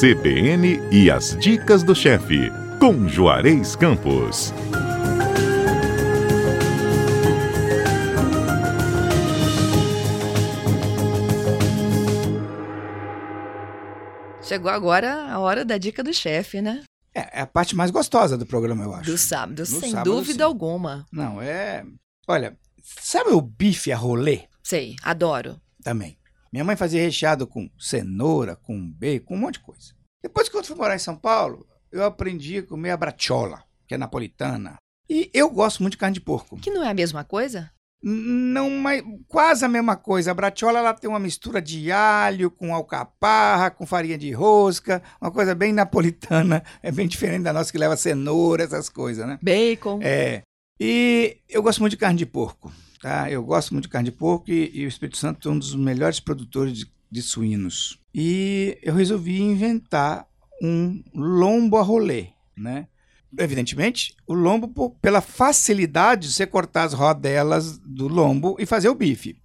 CBN e as dicas do chefe, com Juarez Campos. Chegou agora a hora da dica do chefe, né? É, é a parte mais gostosa do programa, eu acho. Do sábado, No sem sábado, dúvida sim. alguma. Não, é. Olha, sabe o bife a rolê? Sei, adoro. Também. Minha mãe fazia recheado com cenoura, com bacon, um monte de coisa. Depois, quando fui morar em São Paulo, eu aprendi a comer a bracciola, que é napolitana. E eu gosto muito de carne de porco. Que não é a mesma coisa? Não, mas quase a mesma coisa. A bracciola ela tem uma mistura de alho com alcaparra, com farinha de rosca, uma coisa bem napolitana. É bem diferente da nossa que leva cenoura, essas coisas, né? Bacon. É. E eu gosto muito de carne de porco, tá? Eu gosto muito de carne de porco e, e o Espírito Santo é um dos melhores produtores de, de suínos. E eu resolvi inventar um lombo a rolê, né? Evidentemente, o lombo por- pela facilidade de você cortar as rodelas do lombo e fazer o bife.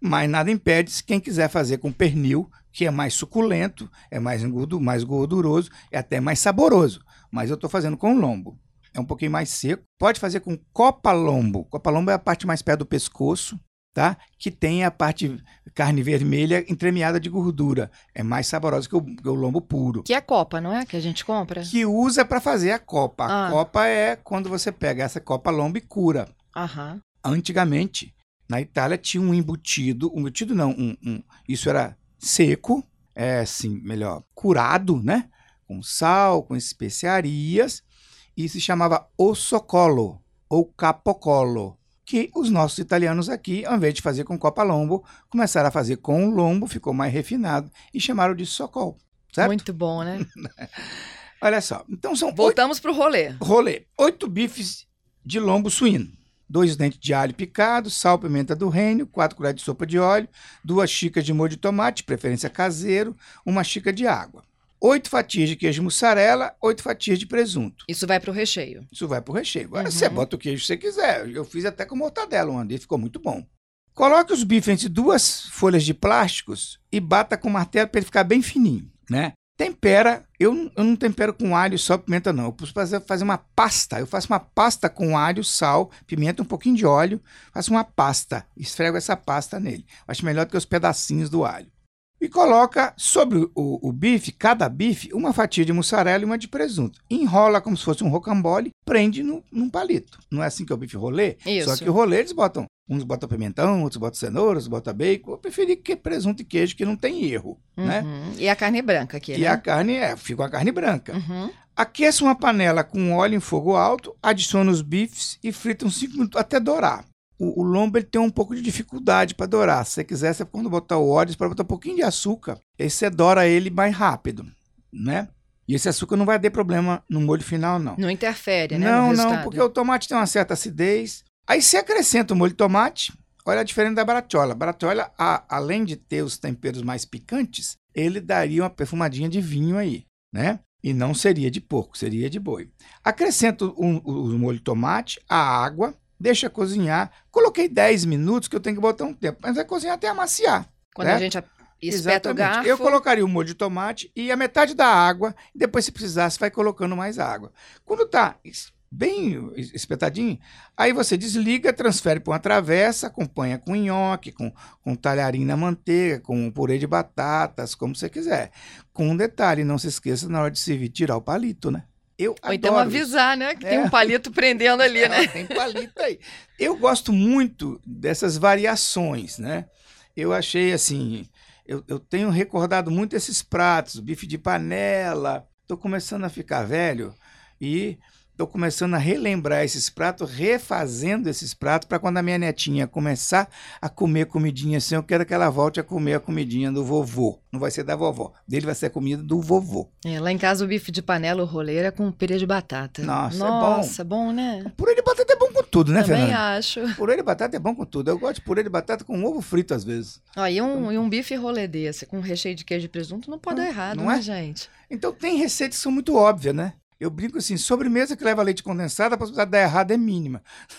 Mas nada impede se quem quiser fazer com pernil, que é mais suculento, é mais, mais gorduroso, é até mais saboroso. Mas eu estou fazendo com lombo é um pouquinho mais seco. Pode fazer com copa lombo. Copa lombo é a parte mais perto do pescoço, tá? Que tem a parte carne vermelha entremeada de gordura. É mais saborosa que o, que o lombo puro. Que é copa, não é? Que a gente compra? Que usa para fazer a copa. A Ah. copa é quando você pega essa copa lombo e cura. Aham. Antigamente, na Itália tinha um embutido, um embutido não, um, um- isso era seco, é assim, melhor, curado, né? Com sal, com especiarias, e se chamava ossocolo ou capocolo, que os nossos italianos aqui, ao invés de fazer com copa lombo, começaram a fazer com o lombo, ficou mais refinado e chamaram de socol, certo? Muito bom, né? Olha só, então são oito Voltamos pro rolê. rolê. Oito bifes de lombo suíno. Dois dentes de alho picado, sal, pimenta do reino, quatro colheres de sopa de óleo, duas xícaras de molho de tomate, preferência caseiro, uma xícara de água. Oito fatias de queijo mussarela, oito fatias de presunto. Isso vai pro recheio. Isso vai pro recheio. Agora Uhum. você bota o queijo que você quiser. Eu fiz até com mortadela uma vez, ficou muito bom. Coloque os bifes entre duas folhas de plásticos e bata com martelo para ele ficar bem fininho, né? Tempera, eu, não- eu não tempero com alho só pimenta não. Eu preciso fazer, fazer uma pasta. Eu faço uma pasta com alho, sal, pimenta, um pouquinho de óleo. Faço uma pasta, esfrego essa pasta nele. Acho melhor do que os pedacinhos do alho. E coloca sobre o, o- o bife, cada bife, uma fatia de mussarela e uma de presunto. Enrola como se fosse um rocambole, prende no, num palito. Não é assim que é o bife rolê? Isso. Só que o rolê eles botam, uns botam pimentão, outros botam cenoura, outros botam bacon. Eu preferi que presunto e queijo, que não tem erro, né? Uhum. E a carne branca aqui, E né? a carne é, fica uma carne branca. Uhum. Aqueça uma panela com óleo em fogo alto, adiciona os bifes e frita uns 5 minutos até dourar. O, o lombo ele tem um pouco de dificuldade para dourar. Se você quiser, você quando botar o óleo, você pode botar um pouquinho de açúcar, aí você doura ele mais rápido, né? E esse açúcar não vai ter problema no molho final, não. Não interfere, né? Não, não, porque o tomate tem uma certa acidez. Aí você acrescenta o molho de tomate, olha a diferença da barachola. A barachola, a- além de ter os temperos mais picantes, ele daria uma perfumadinha de vinho aí, né? E não seria de porco, seria de boi. Acrescento o, o- o molho de tomate, a água, deixa cozinhar. Coloquei 10 minutos, que eu tenho que botar um tempo, mas vai cozinhar até amaciar. Quando né? a gente espeta o garfo... Eu colocaria o molho de tomate e a metade da água, e depois, se precisar, você vai colocando mais água. Quando tá bem es- espetadinho, aí você desliga, transfere para uma travessa, acompanha com nhoque, com, com talharim na manteiga, com purê de batatas, como você quiser. Com um detalhe, não se esqueça na hora de servir, tirar o palito, né? Eu Ou então adoro avisar, né? Que tem É. um palito prendendo ali, né? Ela Tem palito aí. Eu gosto muito dessas variações, né? Eu achei assim, eu, eu tenho recordado muito esses pratos, bife de panela. Estou começando a ficar velho e estou começando a relembrar esses pratos, refazendo esses pratos para quando a minha netinha começar a comer comidinha assim, eu quero que ela volte a comer a comidinha do vovô. Não vai ser da vovó, dele vai ser a comida do vovô. É, lá em casa o bife de panela, o roleiro, é com purê de batata. Nossa, é bom. Nossa, bom, né? Purê de batata é bom com tudo, né, Também Fernanda? acho. Purê de batata é bom com tudo. Eu gosto de purê de batata com ovo frito às vezes. Ó, e, um, e um bife rolê desse, com recheio de queijo e presunto, não pode Não- dar errado, não né, é? gente? Então tem receitas que são muito óbvias, né? Eu brinco assim, sobremesa que leva leite condensado, a possibilidade de dar errado é mínima.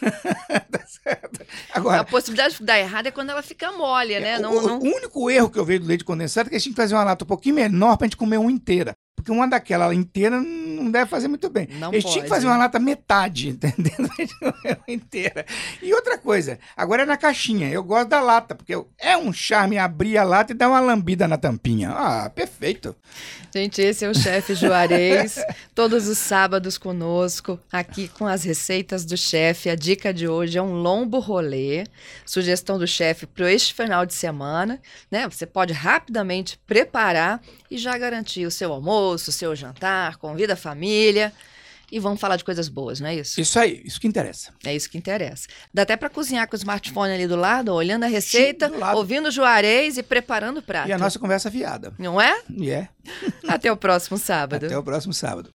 tá certo? A Agora, possibilidade de dar errado é quando ela fica mole, né? o, Não, o não... único erro que eu vejo do leite condensado é que a gente tem que fazer uma lata um pouquinho menor pra gente comer uma inteira. Porque uma daquela inteira não deve fazer muito bem. Não Eles pode. tinham que fazer uma lata metade, entendeu? inteira. E outra coisa, agora é na caixinha. Eu gosto da lata, porque é um charme abrir a lata e dar uma lambida na tampinha. Ah, perfeito. Gente, esse é o chefe Juarez, todos os sábados conosco, aqui com as receitas do chefe. A dica de hoje é um lombo rolê, sugestão do chefe para este final de semana, né? Você pode rapidamente preparar e já garantir o seu almoço, o seu jantar, convida a família e vamos falar de coisas boas, não é isso? Isso aí, isso que interessa. É isso que interessa. Dá até para cozinhar com o smartphone ali do lado, olhando a receita, lado. ouvindo o Juarez e preparando o prato. E a nossa conversa fiada. Não é? E é. Até o próximo sábado. Até o próximo sábado.